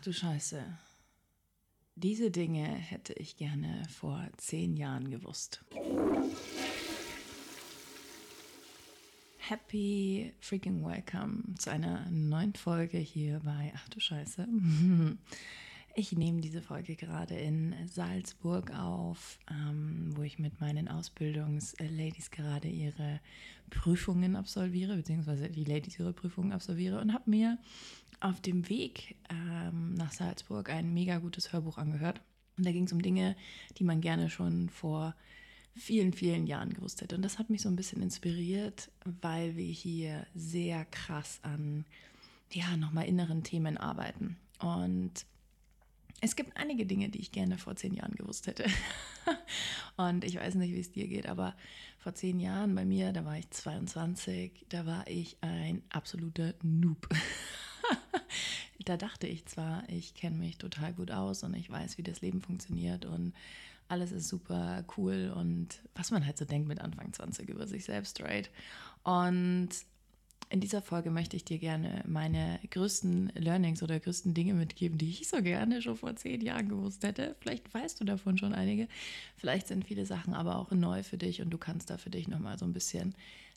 Ach du Scheiße. Diese Dinge hätte ich gerne vor zehn Jahren gewusst. Happy freaking welcome zu einer neuen Folge hier bei Ach du Scheiße. Ich nehme diese Folge gerade in Salzburg auf, ähm, wo ich mit meinen Ausbildungsladies gerade ihre Prüfungen absolviere, beziehungsweise die Ladies ihre Prüfungen absolviere und habe mir auf dem Weg ähm, nach Salzburg ein mega gutes Hörbuch angehört. Und da ging es um Dinge, die man gerne schon vor vielen, vielen Jahren gewusst hätte. Und das hat mich so ein bisschen inspiriert, weil wir hier sehr krass an, ja, nochmal inneren Themen arbeiten. Und es gibt einige Dinge, die ich gerne vor zehn Jahren gewusst hätte. und ich weiß nicht, wie es dir geht, aber vor zehn Jahren bei mir, da war ich 22, da war ich ein absoluter Noob. da dachte ich zwar, ich kenne mich total gut aus und ich weiß, wie das Leben funktioniert und alles ist super cool und was man halt so denkt mit Anfang 20 über sich selbst, right? Und in dieser Folge möchte ich dir gerne meine größten Learnings oder größten Dinge mitgeben, die ich so gerne schon vor zehn Jahren gewusst hätte. Vielleicht weißt du davon schon einige. Vielleicht sind viele Sachen aber auch neu für dich und du kannst da für dich nochmal so ein bisschen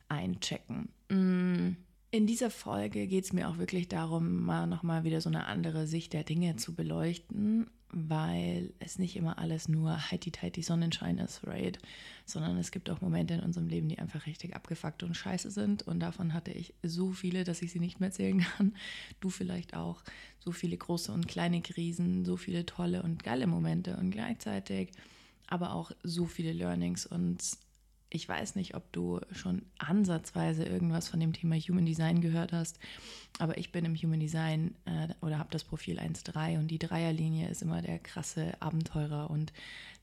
einchecken. Mm. In dieser Folge geht es mir auch wirklich darum, mal nochmal wieder so eine andere Sicht der Dinge zu beleuchten, weil es nicht immer alles nur heiti-teiti Sonnenschein ist, right? Sondern es gibt auch Momente in unserem Leben, die einfach richtig abgefuckt und scheiße sind. Und davon hatte ich so viele, dass ich sie nicht mehr zählen kann. Du vielleicht auch. So viele große und kleine Krisen, so viele tolle und geile Momente und gleichzeitig aber auch so viele Learnings und ich weiß nicht, ob du schon ansatzweise irgendwas von dem Thema Human Design gehört hast, aber ich bin im Human Design äh, oder habe das Profil 1.3 und die Dreierlinie ist immer der krasse Abenteurer und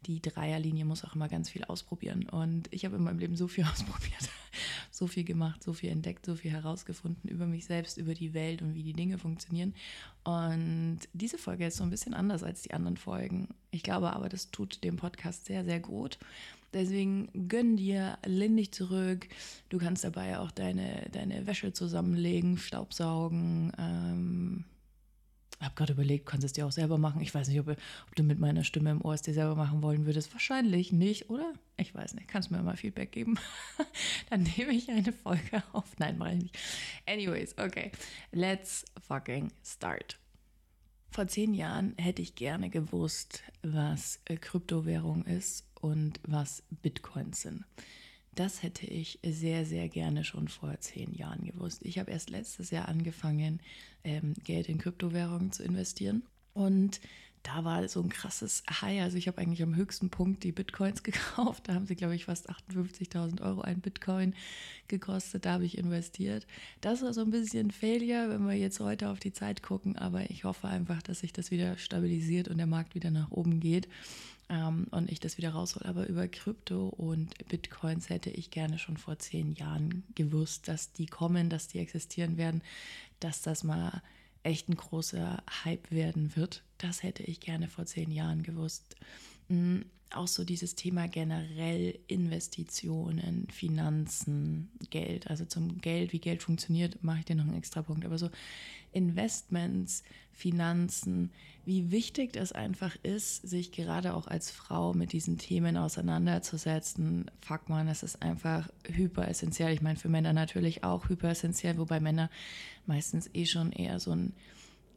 die Dreierlinie muss auch immer ganz viel ausprobieren. Und ich habe in meinem Leben so viel ausprobiert, so viel gemacht, so viel entdeckt, so viel herausgefunden über mich selbst, über die Welt und wie die Dinge funktionieren. Und diese Folge ist so ein bisschen anders als die anderen Folgen. Ich glaube aber, das tut dem Podcast sehr, sehr gut. Deswegen gönn dir, lehn dich zurück. Du kannst dabei auch deine, deine Wäsche zusammenlegen, Staubsaugen. Ähm, ich habe gerade überlegt, kannst es dir auch selber machen. Ich weiß nicht, ob, ob, du mit meiner Stimme im Ohr es dir selber machen wollen würdest. Wahrscheinlich nicht, oder? Ich weiß nicht. Kannst mir mal Feedback geben? Dann nehme ich eine Folge auf. Nein, mache ich nicht. Anyways, okay. Let's fucking start. Vor zehn Jahren hätte ich gerne gewusst, was Kryptowährung ist und was Bitcoins sind. Das hätte ich sehr, sehr gerne schon vor zehn Jahren gewusst. Ich habe erst letztes Jahr angefangen, ähm, Geld in Kryptowährungen zu investieren. Und da war so ein krasses High. Also ich habe eigentlich am höchsten Punkt die Bitcoins gekauft. Da haben sie, glaube ich, fast 58.000 Euro ein Bitcoin gekostet. Da habe ich investiert. Das war so ein bisschen Failure, wenn wir jetzt heute auf die Zeit gucken. Aber ich hoffe einfach, dass sich das wieder stabilisiert und der Markt wieder nach oben geht ähm, und ich das wieder raushol. Aber über Krypto und Bitcoins hätte ich gerne schon vor zehn Jahren gewusst, dass die kommen, dass die existieren werden, dass das mal echt ein großer Hype werden wird. Das hätte ich gerne vor zehn Jahren gewusst. Auch so dieses Thema generell Investitionen, Finanzen, Geld. Also zum Geld, wie Geld funktioniert, mache ich dir noch einen extra Punkt. Aber so Investments, Finanzen, wie wichtig das einfach ist, sich gerade auch als Frau mit diesen Themen auseinanderzusetzen. Fuck man, es ist einfach hyper essentiell. Ich meine, für Männer natürlich auch hyper essentiell, wobei Männer meistens eh schon eher so ein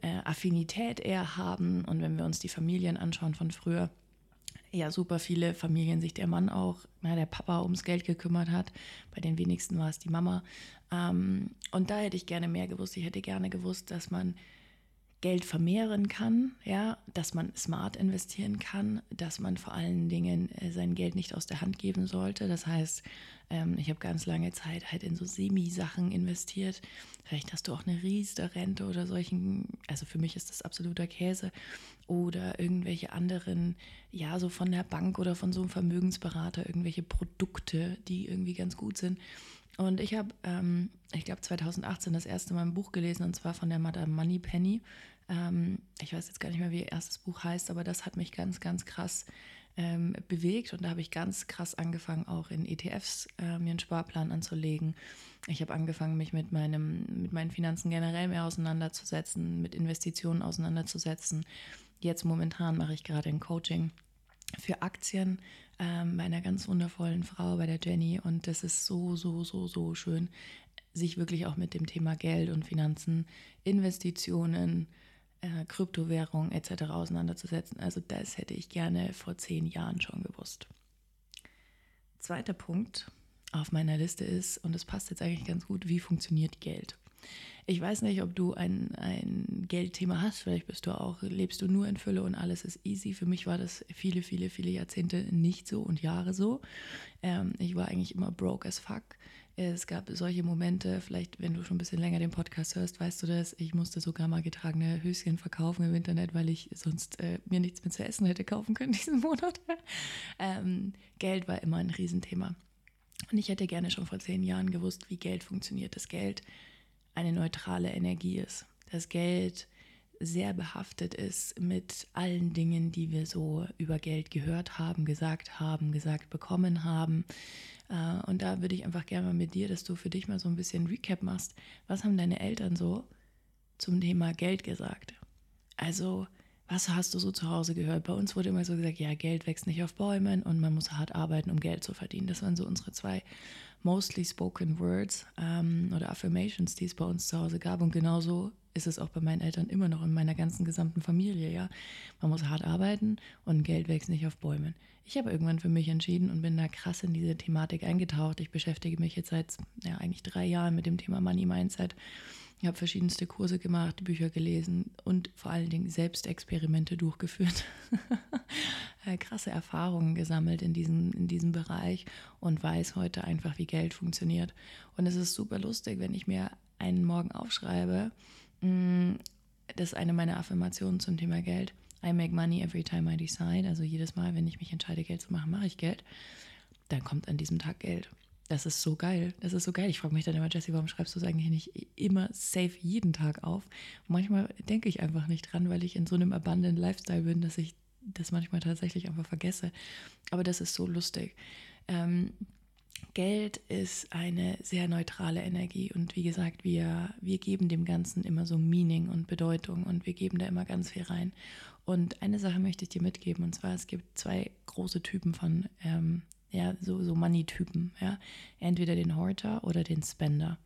äh, Affinität eher haben. Und wenn wir uns die Familien anschauen von früher, ja super viele Familien sich der Mann auch, na, der Papa ums Geld gekümmert hat. Bei den wenigsten war es die Mama. Ähm, und da hätte ich gerne mehr gewusst. Ich hätte gerne gewusst, dass man Geld vermehren kann, ja, dass man smart investieren kann, dass man vor allen Dingen äh, sein Geld nicht aus der Hand geben sollte. Das heißt, ähm, ich habe ganz lange Zeit halt in so Semi-Sachen investiert. Vielleicht hast du auch eine Riester-Rente oder solchen, also für mich ist das absoluter Käse. Oder irgendwelche anderen, ja, so von der Bank oder von so einem Vermögensberater, irgendwelche Produkte, die irgendwie ganz gut sind. Und ich habe, ähm, ich glaube, 2018 das erste Mal ein Buch gelesen und zwar von der Madame Moneypenny. Ähm, ich weiß jetzt gar nicht mehr, wie ihr erstes Buch heißt, aber das hat mich ganz, ganz krass ähm, bewegt. Und da habe ich ganz krass angefangen, auch in ETFs äh, mir einen Sparplan anzulegen. Ich habe angefangen, mich mit, meinem, mit meinen Finanzen generell mehr auseinanderzusetzen, mit Investitionen auseinanderzusetzen. Jetzt momentan mache ich gerade ein Coaching für Aktien ähm, bei einer ganz wundervollen Frau, bei der Jenny. Und das ist so, so, so, so schön, sich wirklich auch mit dem Thema Geld und Finanzen, Investitionen, äh, Kryptowährung etc. auseinanderzusetzen. Also das hätte ich gerne vor zehn Jahren schon gewusst. Zweiter Punkt auf meiner Liste ist, und das passt jetzt eigentlich ganz gut, wie funktioniert Geld? Ich weiß nicht, ob du ein, ein Geldthema hast. Vielleicht bist du auch, lebst du nur in Fülle und alles ist easy. Für mich war das viele, viele, viele Jahrzehnte nicht so und Jahre so. Ähm, ich war eigentlich immer broke as fuck. Es gab solche Momente, vielleicht wenn du schon ein bisschen länger den Podcast hörst, weißt du das, ich musste sogar mal getragene Höschen verkaufen im Internet, weil ich sonst äh, mir nichts mehr zu essen hätte kaufen können diesen Monat. ähm, Geld war immer ein Riesenthema. Und ich hätte gerne schon vor zehn Jahren gewusst, wie Geld funktioniert. Das Geld eine neutrale Energie ist. Das Geld sehr behaftet ist mit allen Dingen, die wir so über Geld gehört haben, gesagt haben, gesagt bekommen haben. Äh, und da würde ich einfach gerne mal mit dir, dass du für dich mal so ein bisschen Recap machst. Was haben deine Eltern so zum Thema Geld gesagt? Also, was hast du so zu Hause gehört? Bei uns wurde immer so gesagt, ja, Geld wächst nicht auf Bäumen und man muss hart arbeiten, um Geld zu verdienen. Das waren so unsere zwei mostly spoken words ähm, oder Affirmations, die es bei uns zu Hause gab. Und genauso ist es auch bei meinen Eltern immer noch in meiner ganzen gesamten Familie. Ja, man muss hart arbeiten und Geld wächst nicht auf Bäumen. Ich habe irgendwann für mich entschieden und bin da krass in diese Thematik eingetaucht. Ich beschäftige mich jetzt seit ja, eigentlich drei Jahren mit dem Thema Money Mindset. Ich habe verschiedenste Kurse gemacht, Bücher gelesen und vor allen Dingen Selbstexperimente durchgeführt. Äh, krasse Erfahrungen gesammelt in diesem, in diesem Bereich und weiß heute einfach, wie Geld funktioniert. Und es ist super lustig, wenn ich mir einen Morgen aufschreibe, das ist eine meiner Affirmationen zum Thema Geld. I make money every time I decide. Also jedes Mal, wenn ich mich entscheide, Geld zu machen, mache ich Geld. Dann kommt an diesem Tag Geld. Das ist so geil. Das ist so geil. Ich frage mich dann immer, Jesse, warum schreibst du es eigentlich nicht immer safe jeden Tag auf? manchmal denke ich einfach nicht dran, weil ich in so einem abundant Lifestyle bin, dass ich das manchmal tatsächlich einfach vergesse. Aber das ist so lustig. Ähm, Geld ist eine sehr neutrale Energie und wie gesagt, wir, wir geben dem Ganzen immer so Meaning und Bedeutung und wir geben da immer ganz viel rein. Und eine Sache möchte ich dir mitgeben und zwar, es gibt zwei große Typen von ähm, ja, so, so Money-Typen, ja. Entweder den Horter oder den Spender.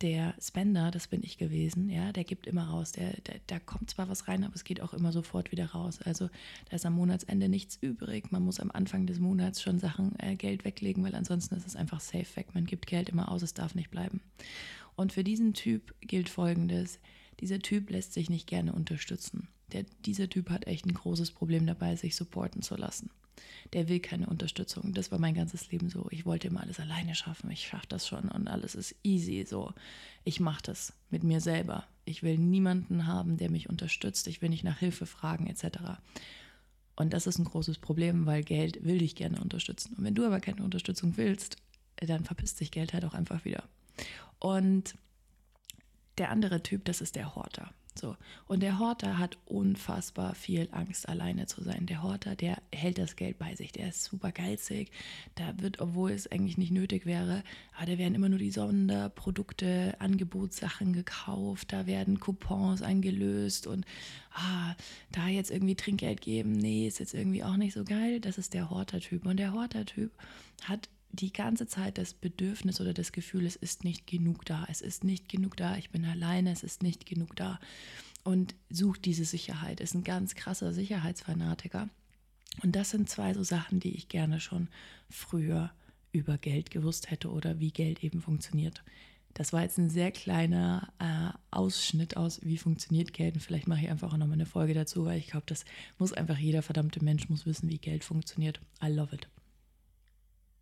Der Spender, das bin ich gewesen, ja, der gibt immer raus. Der, der, da kommt zwar was rein, aber es geht auch immer sofort wieder raus. Also da ist am Monatsende nichts übrig. Man muss am Anfang des Monats schon Sachen, äh, Geld weglegen, weil ansonsten ist es einfach safe weg. Man gibt Geld immer aus, es darf nicht bleiben. Und für diesen Typ gilt folgendes: Dieser Typ lässt sich nicht gerne unterstützen. Der, dieser Typ hat echt ein großes Problem dabei, sich supporten zu lassen der will keine Unterstützung. Das war mein ganzes Leben so. Ich wollte immer alles alleine schaffen. Ich schaffe das schon und alles ist easy so. Ich mache das mit mir selber. Ich will niemanden haben, der mich unterstützt. Ich will nicht nach Hilfe fragen etc. Und das ist ein großes Problem, weil Geld will dich gerne unterstützen. Und wenn du aber keine Unterstützung willst, dann verpisst sich Geld halt auch einfach wieder. Und der andere Typ, das ist der Horter. So. Und der Horter hat unfassbar viel Angst, alleine zu sein. Der Horter, der hält das Geld bei sich, der ist super geizig. Da wird, obwohl es eigentlich nicht nötig wäre, aber da werden immer nur die Sonderprodukte, Angebotssachen gekauft, da werden Coupons eingelöst und ah, da jetzt irgendwie Trinkgeld geben, nee, ist jetzt irgendwie auch nicht so geil. Das ist der Horter-Typ. Und der Horter-Typ hat die ganze Zeit das Bedürfnis oder das Gefühl, es ist nicht genug da, es ist nicht genug da, ich bin alleine, es ist nicht genug da. Und sucht diese Sicherheit, ist ein ganz krasser Sicherheitsfanatiker. Und das sind zwei so Sachen, die ich gerne schon früher über Geld gewusst hätte oder wie Geld eben funktioniert. Das war jetzt ein sehr kleiner äh, Ausschnitt aus, wie funktioniert Geld. Und vielleicht mache ich einfach auch nochmal eine Folge dazu, weil ich glaube, das muss einfach jeder verdammte Mensch muss wissen, wie Geld funktioniert. I love it.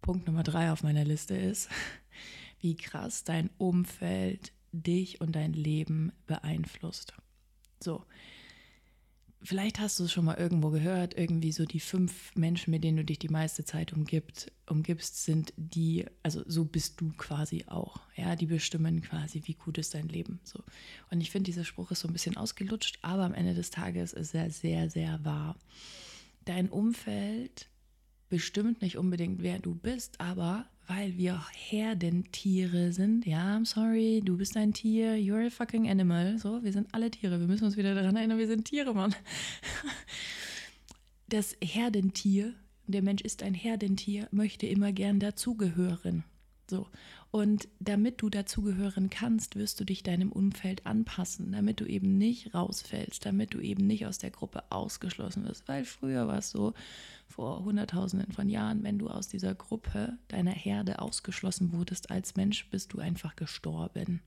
Punkt Nummer drei auf meiner Liste ist, wie krass dein Umfeld dich und dein Leben beeinflusst. So, vielleicht hast du es schon mal irgendwo gehört, irgendwie so die fünf Menschen, mit denen du dich die meiste Zeit umgibt, umgibst, sind die, also so bist du quasi auch. Ja, die bestimmen quasi, wie gut ist dein Leben. So. Und ich finde, dieser Spruch ist so ein bisschen ausgelutscht, aber am Ende des Tages ist er sehr, sehr wahr. dein Umfeld bestimmt nicht unbedingt, wer du bist, aber weil wir Herdentiere sind, ja, I'm sorry, du bist ein Tier, you're a fucking animal, so, wir sind alle Tiere, wir müssen uns wieder daran erinnern, wir sind Tiere, Mann. Das Herdentier, der Mensch ist ein Herdentier, möchte immer gern dazugehören. So. Und damit du dazugehören kannst, wirst du dich deinem Umfeld anpassen, damit du eben nicht rausfällst, damit du eben nicht aus der Gruppe ausgeschlossen wirst. Weil früher war es so, vor Hunderttausenden von Jahren, wenn du aus dieser Gruppe, deiner Herde ausgeschlossen wurdest als Mensch, bist du einfach gestorben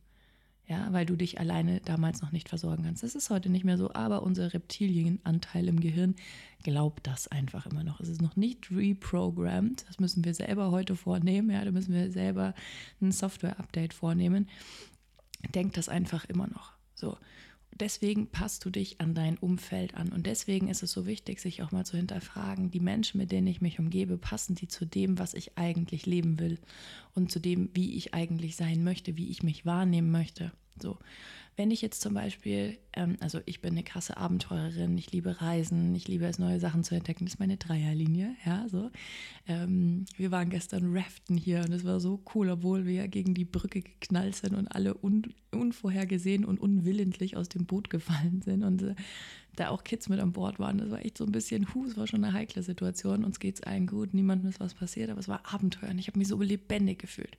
ja, weil du dich alleine damals noch nicht versorgen kannst. Das ist heute nicht mehr so, aber unser Reptilienanteil im Gehirn glaubt das einfach immer noch. Es ist noch nicht reprogrammed, das müssen wir selber heute vornehmen, ja, da müssen wir selber ein Software-Update vornehmen. Denkt das einfach immer noch. So deswegen passt du dich an dein Umfeld an. Und deswegen ist es so wichtig, sich auch mal zu hinterfragen, die Menschen, mit denen ich mich umgebe, passen die zu dem, was ich eigentlich leben will und zu dem, wie ich eigentlich sein möchte, wie ich mich wahrnehmen möchte. So. Wenn ich jetzt zum Beispiel, ähm, also ich bin eine krasse Abenteurerin, ich liebe Reisen, ich liebe es, neue Sachen zu entdecken, das ist meine Dreierlinie, ja, so. Ähm, wir waren gestern raften hier und es war so cool, obwohl wir gegen die Brücke geknallt sind und alle un unvorhergesehen und unwillentlich aus dem Boot gefallen sind und äh, da auch Kids mit an Bord waren. Das war echt so ein bisschen, hu, es war schon eine heikle Situation, uns geht es allen gut, niemandem ist was passiert, aber es war Abenteuer und ich habe mich so lebendig gefühlt.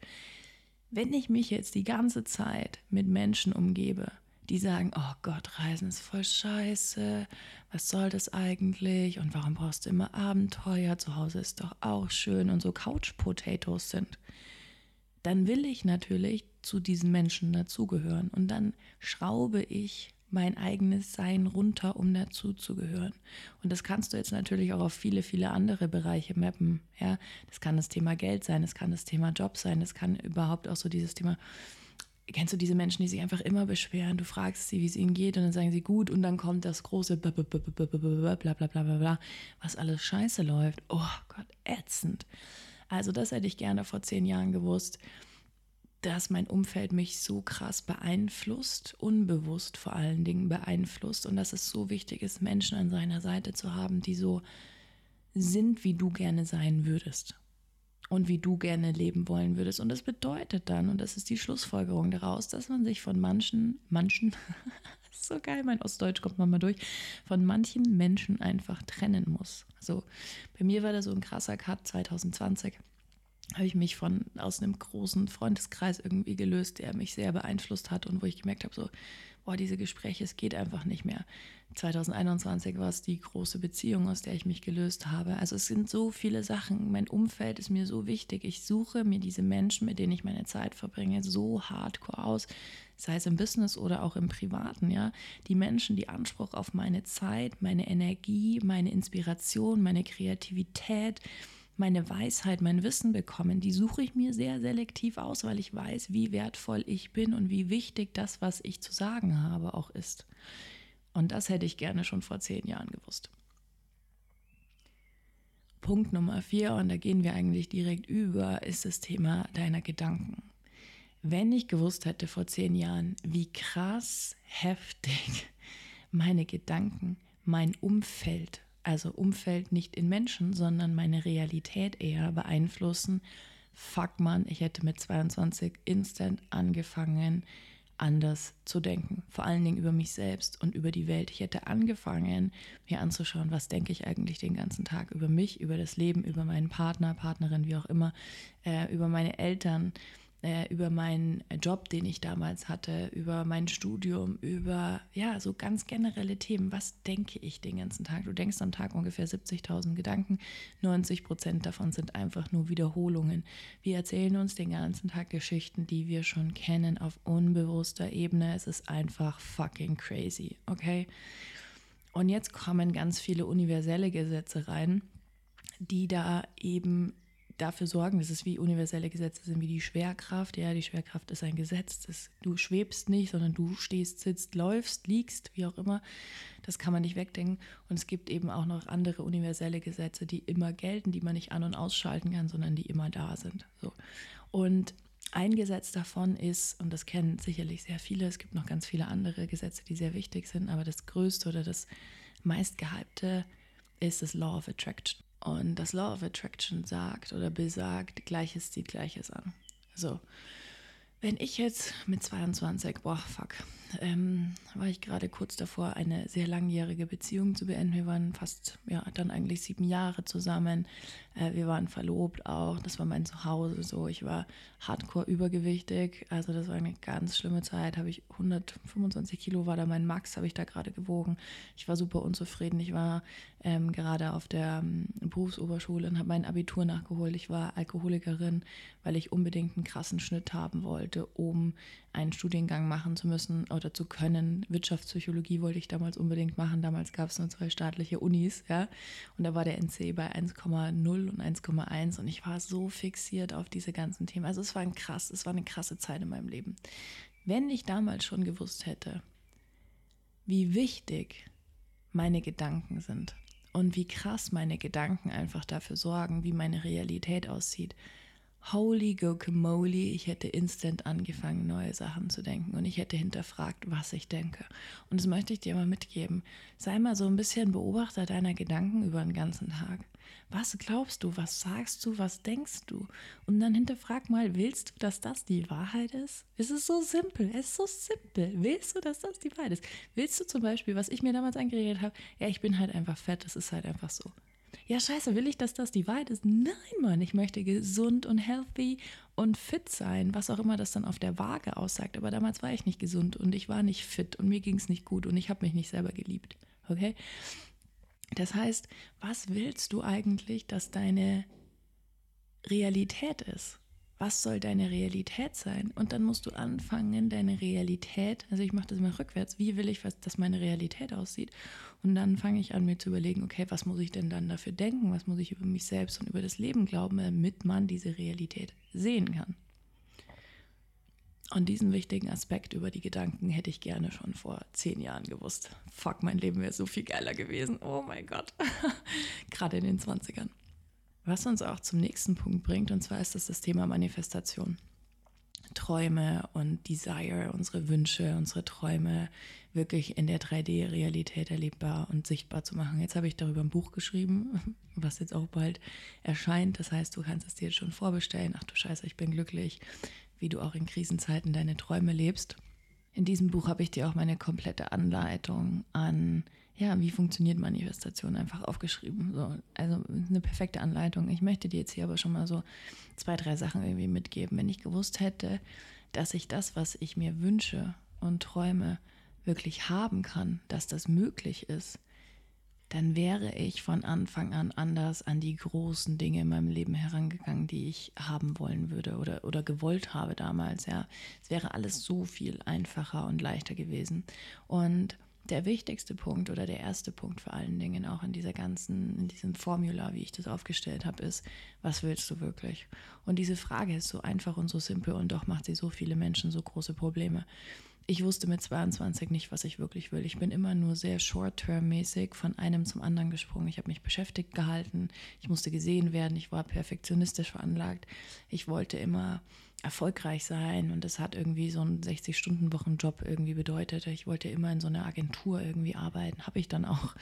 Wenn ich mich jetzt die ganze Zeit mit Menschen umgebe, die sagen, oh Gott, Reisen ist voll scheiße, was soll das eigentlich? Und warum brauchst du immer Abenteuer, zu Hause ist doch auch schön und so Couch Potatoes sind, dann will ich natürlich zu diesen Menschen dazugehören. Und dann schraube ich mein eigenes Sein runter, um dazu zu gehören. Und das kannst du jetzt natürlich auch auf viele, viele andere Bereiche mappen. Ja, das kann das Thema Geld sein, das kann das Thema Job sein, das kann überhaupt auch so dieses Thema. Kennst du diese Menschen, die sich einfach immer beschweren? Du fragst sie, wie es ihnen geht, und dann sagen sie gut, und dann kommt das große bla was alles scheiße läuft. Oh Gott, ätzend. Also, das hätte ich gerne vor zehn Jahren gewusst dass mein Umfeld mich so krass beeinflusst, unbewusst vor allen Dingen beeinflusst und dass es so wichtig ist, Menschen an seiner Seite zu haben, die so sind, wie du gerne sein würdest und wie du gerne leben wollen würdest. Und das bedeutet dann, und das ist die Schlussfolgerung daraus, dass man sich von manchen, manchen, so geil, mein Ostdeutsch kommt mal durch, von manchen Menschen einfach trennen muss. So, bei mir war das so ein krasser Cut 2020 habe ich mich von aus einem großen Freundeskreis irgendwie gelöst, der mich sehr beeinflusst hat und wo ich gemerkt habe, so, boah, diese Gespräche, es geht einfach nicht mehr. 2021 war es die große Beziehung, aus der ich mich gelöst habe. Also es sind so viele Sachen. Mein Umfeld ist mir so wichtig. Ich suche mir diese Menschen, mit denen ich meine Zeit verbringe, so hardcore aus, sei es im Business oder auch im Privaten, ja. Die Menschen, die Anspruch auf meine Zeit, meine Energie, meine Inspiration, meine Kreativität, meine Weisheit, mein Wissen bekommen, die suche ich mir sehr selektiv aus, weil ich weiß, wie wertvoll ich bin und wie wichtig das, was ich zu sagen habe, auch ist. Und das hätte ich gerne schon vor zehn Jahren gewusst. Punkt Nummer vier, und da gehen wir eigentlich direkt über, ist das Thema deiner Gedanken. Wenn ich gewusst hätte vor zehn Jahren, wie krass heftig meine Gedanken, mein Umfeld also Umfeld nicht in Menschen, sondern meine Realität eher beeinflussen. Fuck man, ich hätte mit 22 instant angefangen, anders zu denken. Vor allen Dingen über mich selbst und über die Welt. Ich hätte angefangen, mir anzuschauen, was denke ich eigentlich den ganzen Tag über mich, über das Leben, über meinen Partner, Partnerin, wie auch immer, äh, über meine Eltern, äh, über meinen Job, den ich damals hatte, über mein Studium, über ja, so ganz generelle Themen. Was denke ich den ganzen Tag? Du denkst am Tag ungefähr 70.000 Gedanken. 90 Prozent davon sind einfach nur Wiederholungen. Wir erzählen uns den ganzen Tag Geschichten, die wir schon kennen auf unbewusster Ebene. Es ist einfach fucking crazy, okay? Und jetzt kommen ganz viele universelle Gesetze rein, die da eben dafür sorgen, dass es wie universelle Gesetze sind, wie die Schwerkraft. Ja, die Schwerkraft ist ein Gesetz. Das, du schwebst nicht, sondern du stehst, sitzt, läufst, liegst, wie auch immer. Das kann man nicht wegdenken. Und es gibt eben auch noch andere universelle Gesetze, die immer gelten, die man nicht an- und ausschalten kann, sondern die immer da sind. So. Und ein Gesetz davon ist, und das kennen sicherlich sehr viele, es gibt noch ganz viele andere Gesetze, die sehr wichtig sind, aber das größte oder das meistgehypte ist das Law of Attraction. Und das Law of Attraction sagt oder besagt, Gleiches zieht Gleiches an. So, wenn ich jetzt mit 22, boah, fuck, ähm, war ich gerade kurz davor, eine sehr langjährige Beziehung zu beenden. Wir waren fast, ja, dann eigentlich sieben Jahre zusammen. Äh, wir waren verlobt auch. Das war mein Zuhause so. Ich war hardcore übergewichtig. Also das war eine ganz schlimme Zeit. Habe ich 125 Kilo war da mein Max, habe ich da gerade gewogen. Ich war super unzufrieden. Ich war ähm, gerade auf der ähm, Berufsoberschule und habe mein Abitur nachgeholt. Ich war Alkoholikerin, weil ich unbedingt einen krassen Schnitt haben wollte, um einen Studiengang machen zu müssen oder zu können. Wirtschaftspsychologie wollte ich damals unbedingt machen. Damals gab es nur zwei staatliche Unis, ja. Und da war der NC bei 1,0 und 1,1 und ich war so fixiert auf diese ganzen Themen. Also es war ein krass, es war eine krasse Zeit in meinem Leben. Wenn ich damals schon gewusst hätte, wie wichtig meine Gedanken sind und wie krass meine Gedanken einfach dafür sorgen, wie meine Realität aussieht, holy guacamole, ich hätte instant angefangen, neue Sachen zu denken und ich hätte hinterfragt, was ich denke. Und das möchte ich dir mal mitgeben. Sei mal so ein bisschen Beobachter deiner Gedanken über den ganzen Tag. Was glaubst du, was sagst du, was denkst du? Und dann hinterfrag mal, willst du, dass das die Wahrheit ist? Es ist so simpel, es ist so simpel. Willst du, dass das die Wahrheit ist? Willst du zum Beispiel, was ich mir damals eingeredet habe, ja, ich bin halt einfach fett, das ist halt einfach so ja, scheiße, will ich, dass das die Wahrheit ist? Nein, Mann, ich möchte gesund und healthy und fit sein, was auch immer das dann auf der Waage aussagt. Aber damals war ich nicht gesund und ich war nicht fit und mir ging es nicht gut und ich habe mich nicht selber geliebt. Okay? Das heißt, was willst du eigentlich, dass deine Realität ist? Was soll deine Realität sein? Und dann musst du anfangen, deine Realität, also ich mache das immer rückwärts, wie will ich, dass meine Realität aussieht? Und dann fange ich an, mir zu überlegen, okay, was muss ich denn dann dafür denken? Was muss ich über mich selbst und über das Leben glauben, damit man diese Realität sehen kann? Und diesen wichtigen Aspekt über die Gedanken hätte ich gerne schon vor zehn Jahren gewusst. Fuck, mein Leben wäre so viel geiler gewesen. Oh mein Gott. Gerade in den 20ern. Was uns auch zum nächsten Punkt bringt, und zwar ist das das Thema Manifestation. Träume und Desire, unsere Wünsche, unsere Träume wirklich in der 3D-Realität erlebbar und sichtbar zu machen. Jetzt habe ich darüber ein Buch geschrieben, was jetzt auch bald erscheint. Das heißt, du kannst es dir schon vorbestellen. Ach du Scheiße, ich bin glücklich, wie du auch in Krisenzeiten deine Träume lebst. In diesem Buch habe ich dir auch meine komplette Anleitung an ja, wie funktioniert Manifestation einfach aufgeschrieben. So, also eine perfekte Anleitung. Ich möchte dir jetzt hier aber schon mal so zwei, drei Sachen irgendwie mitgeben. Wenn ich gewusst hätte, dass ich das, was ich mir wünsche und träume, wirklich haben kann, dass das möglich ist, dann wäre ich von Anfang an anders an die großen Dinge in meinem Leben herangegangen, die ich haben wollen würde oder, oder gewollt habe damals. Ja, es wäre alles so viel einfacher und leichter gewesen. Und der wichtigste Punkt oder der erste Punkt vor allen Dingen auch in dieser ganzen, in diesem Formular, wie ich das aufgestellt habe, ist, was willst du wirklich? Und diese Frage ist so einfach und so simpel und doch macht sie so viele Menschen so große Probleme. Ich wusste mit 22 nicht, was ich wirklich will. Ich bin immer nur sehr short-term-mäßig von einem zum anderen gesprungen. Ich habe mich beschäftigt gehalten. Ich musste gesehen werden. Ich war perfektionistisch veranlagt. Ich wollte immer erfolgreich sein und das hat irgendwie so einen 60-Stunden-Wochen-Job irgendwie bedeutet. Ich wollte immer in so einer Agentur irgendwie arbeiten, habe ich dann auch.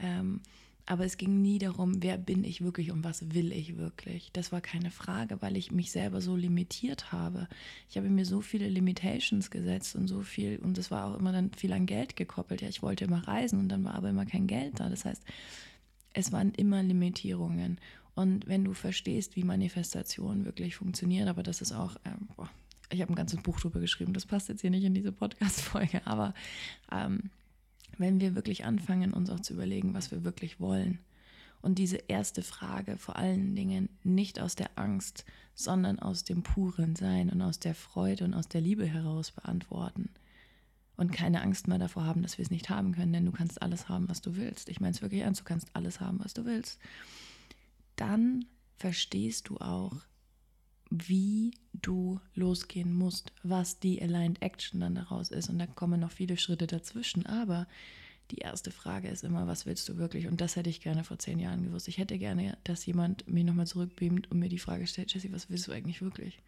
Ähm, aber es ging nie darum, wer bin ich wirklich und was will ich wirklich. Das war keine Frage, weil ich mich selber so limitiert habe. Ich habe mir so viele Limitations gesetzt und so viel, und das war auch immer dann viel an Geld gekoppelt. Ja, ich wollte immer reisen und dann war aber immer kein Geld da. Das heißt, es waren immer Limitierungen. Und wenn du verstehst, wie Manifestation wirklich funktioniert, aber das ist auch, ähm, boah, ich habe ein ganzes Buch darüber geschrieben, das passt jetzt hier nicht in diese Podcast-Folge, aber ähm, wenn wir wirklich anfangen, uns auch zu überlegen, was wir wirklich wollen. Und diese erste Frage vor allen Dingen nicht aus der Angst, sondern aus dem puren Sein und aus der Freude und aus der Liebe heraus beantworten. Und keine Angst mehr davor haben, dass wir es nicht haben können, denn du kannst alles haben, was du willst. Ich meine es wirklich ernst, du kannst alles haben, was du willst. Dann verstehst du auch, wie du losgehen musst, was die Aligned Action dann daraus ist. Und da kommen noch viele Schritte dazwischen. Aber die erste Frage ist immer, was willst du wirklich? Und das hätte ich gerne vor zehn Jahren gewusst. Ich hätte gerne, dass jemand mich nochmal zurückbeamt und mir die Frage stellt, Jesse, was willst du eigentlich wirklich?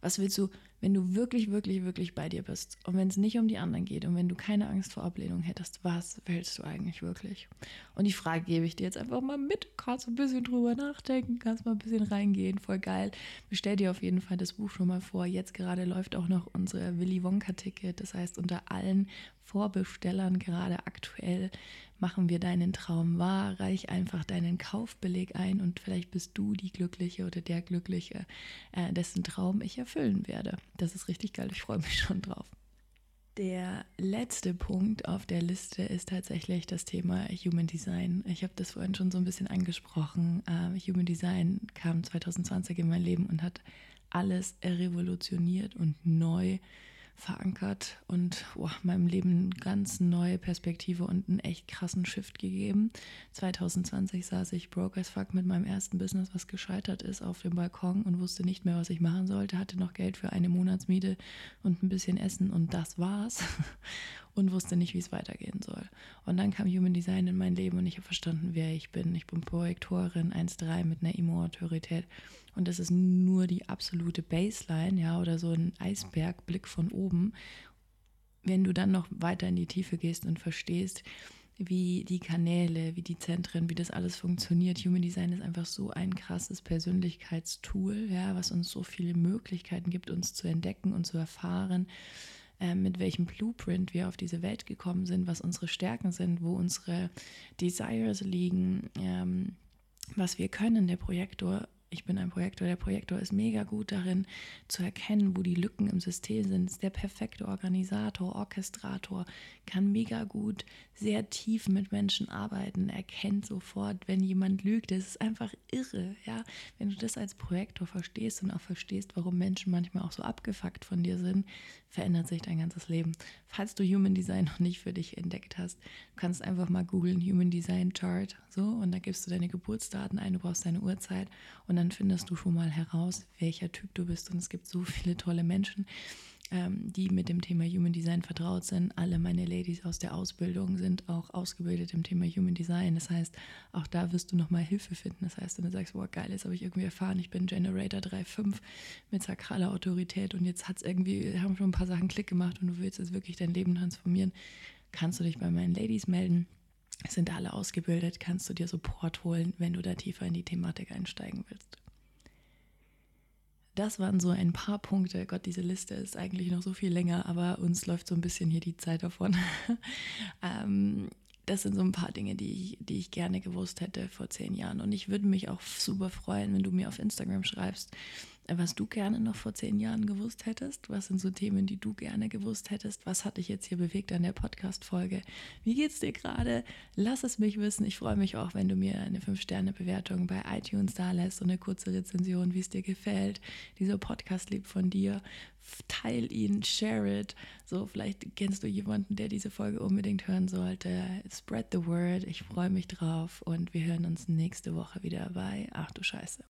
Was willst du, wenn du wirklich, wirklich, wirklich bei dir bist und wenn es nicht um die anderen geht und wenn du keine Angst vor Ablehnung hättest, was willst du eigentlich wirklich? Und die Frage gebe ich dir jetzt einfach mal mit. Kannst ein bisschen drüber nachdenken, kannst mal ein bisschen reingehen, voll geil. Bestell dir auf jeden Fall das Buch schon mal vor. Jetzt gerade läuft auch noch unsere Willy Wonka-Ticket. Das heißt, unter allen Vorbestellern gerade aktuell machen wir deinen Traum wahr, reich einfach deinen Kaufbeleg ein und vielleicht bist du die Glückliche oder der Glückliche, äh, dessen Traum ich erfüllen werde. Das ist richtig geil, ich freue mich schon drauf. Der letzte Punkt auf der Liste ist tatsächlich das Thema Human Design. Ich habe das vorhin schon so ein bisschen angesprochen. Uh, Human Design kam 2020 in mein Leben und hat alles revolutioniert und neu verankert und oh, meinem Leben eine ganz neue Perspektive und einen echt krassen Shift gegeben. 2020 saß ich broke as fuck mit meinem ersten Business, was gescheitert ist, auf dem Balkon und wusste nicht mehr, was ich machen sollte, hatte noch Geld für eine Monatsmiete und ein bisschen Essen und das war's und wusste nicht, wie es weitergehen soll. Und dann kam Human Design in mein Leben und ich habe verstanden, wer ich bin. Ich bin Projektorin 1.3 mit einer Imo-Autorität und das ist nur die absolute Baseline, ja, oder so ein Eisbergblick von oben. Wenn du dann noch weiter in die Tiefe gehst und verstehst, wie die Kanäle, wie die Zentren, wie das alles funktioniert. Human Design ist einfach so ein krasses Persönlichkeitstool, ja, was uns so viele Möglichkeiten gibt, uns zu entdecken und zu erfahren, äh, mit welchem Blueprint wir auf diese Welt gekommen sind, was unsere Stärken sind, wo unsere Desires liegen, ähm, was wir können. Der Projektor ich bin ein Projektor. Der Projektor ist mega gut darin zu erkennen, wo die Lücken im System sind. Ist der perfekte Organisator, Orchestrator, kann mega gut sehr tief mit Menschen arbeiten, erkennt sofort, wenn jemand lügt. Das ist einfach irre, ja. Wenn du das als Projektor verstehst und auch verstehst, warum Menschen manchmal auch so abgefuckt von dir sind, verändert sich dein ganzes Leben. Falls du Human Design noch nicht für dich entdeckt hast, du kannst einfach mal googeln Human Design Chart, so, und da gibst du deine Geburtsdaten ein, du brauchst deine Uhrzeit und dann findest du schon mal heraus, welcher Typ du bist. Und es gibt so viele tolle Menschen ähm, die mit dem Thema Human Design vertraut sind. Alle meine Ladies aus der Ausbildung sind auch ausgebildet im Thema Human Design. Das heißt, auch da wirst du nochmal Hilfe finden. Das heißt, wenn du sagst, boah, geil, jetzt habe ich irgendwie erfahren, ich bin Generator 3.5 mit sakraler Autorität und jetzt hat es irgendwie, haben schon ein paar Sachen Klick gemacht und du willst jetzt wirklich dein Leben transformieren, kannst du dich bei meinen Ladies melden sind alle ausgebildet, kannst du dir Support holen, wenn du da tiefer in die Thematik einsteigen willst das waren so ein paar Punkte. Gott, diese Liste ist eigentlich noch so viel länger, aber uns läuft so ein bisschen hier die Zeit davon. ähm, das sind so ein paar Dinge, die ich, die ich gerne gewusst hätte vor zehn Jahren. Und ich würde mich auch super freuen, wenn du mir auf Instagram schreibst, was du gerne noch vor zehn Jahren gewusst hättest. Was sind so Themen, die du gerne gewusst hättest? Was hat dich jetzt hier bewegt an der Podcast-Folge? Wie geht's dir gerade? Lass es mich wissen. Ich freue mich auch, wenn du mir eine 5-Sterne-Bewertung bei iTunes da lässt und eine kurze Rezension, wie es dir gefällt. Dieser Podcast lebt von dir. Teil ihn, share it. So, vielleicht kennst du jemanden, der diese Folge unbedingt hören sollte. Spread the word. Ich freue mich drauf und wir hören uns nächste Woche wieder bei Ach du Scheiße.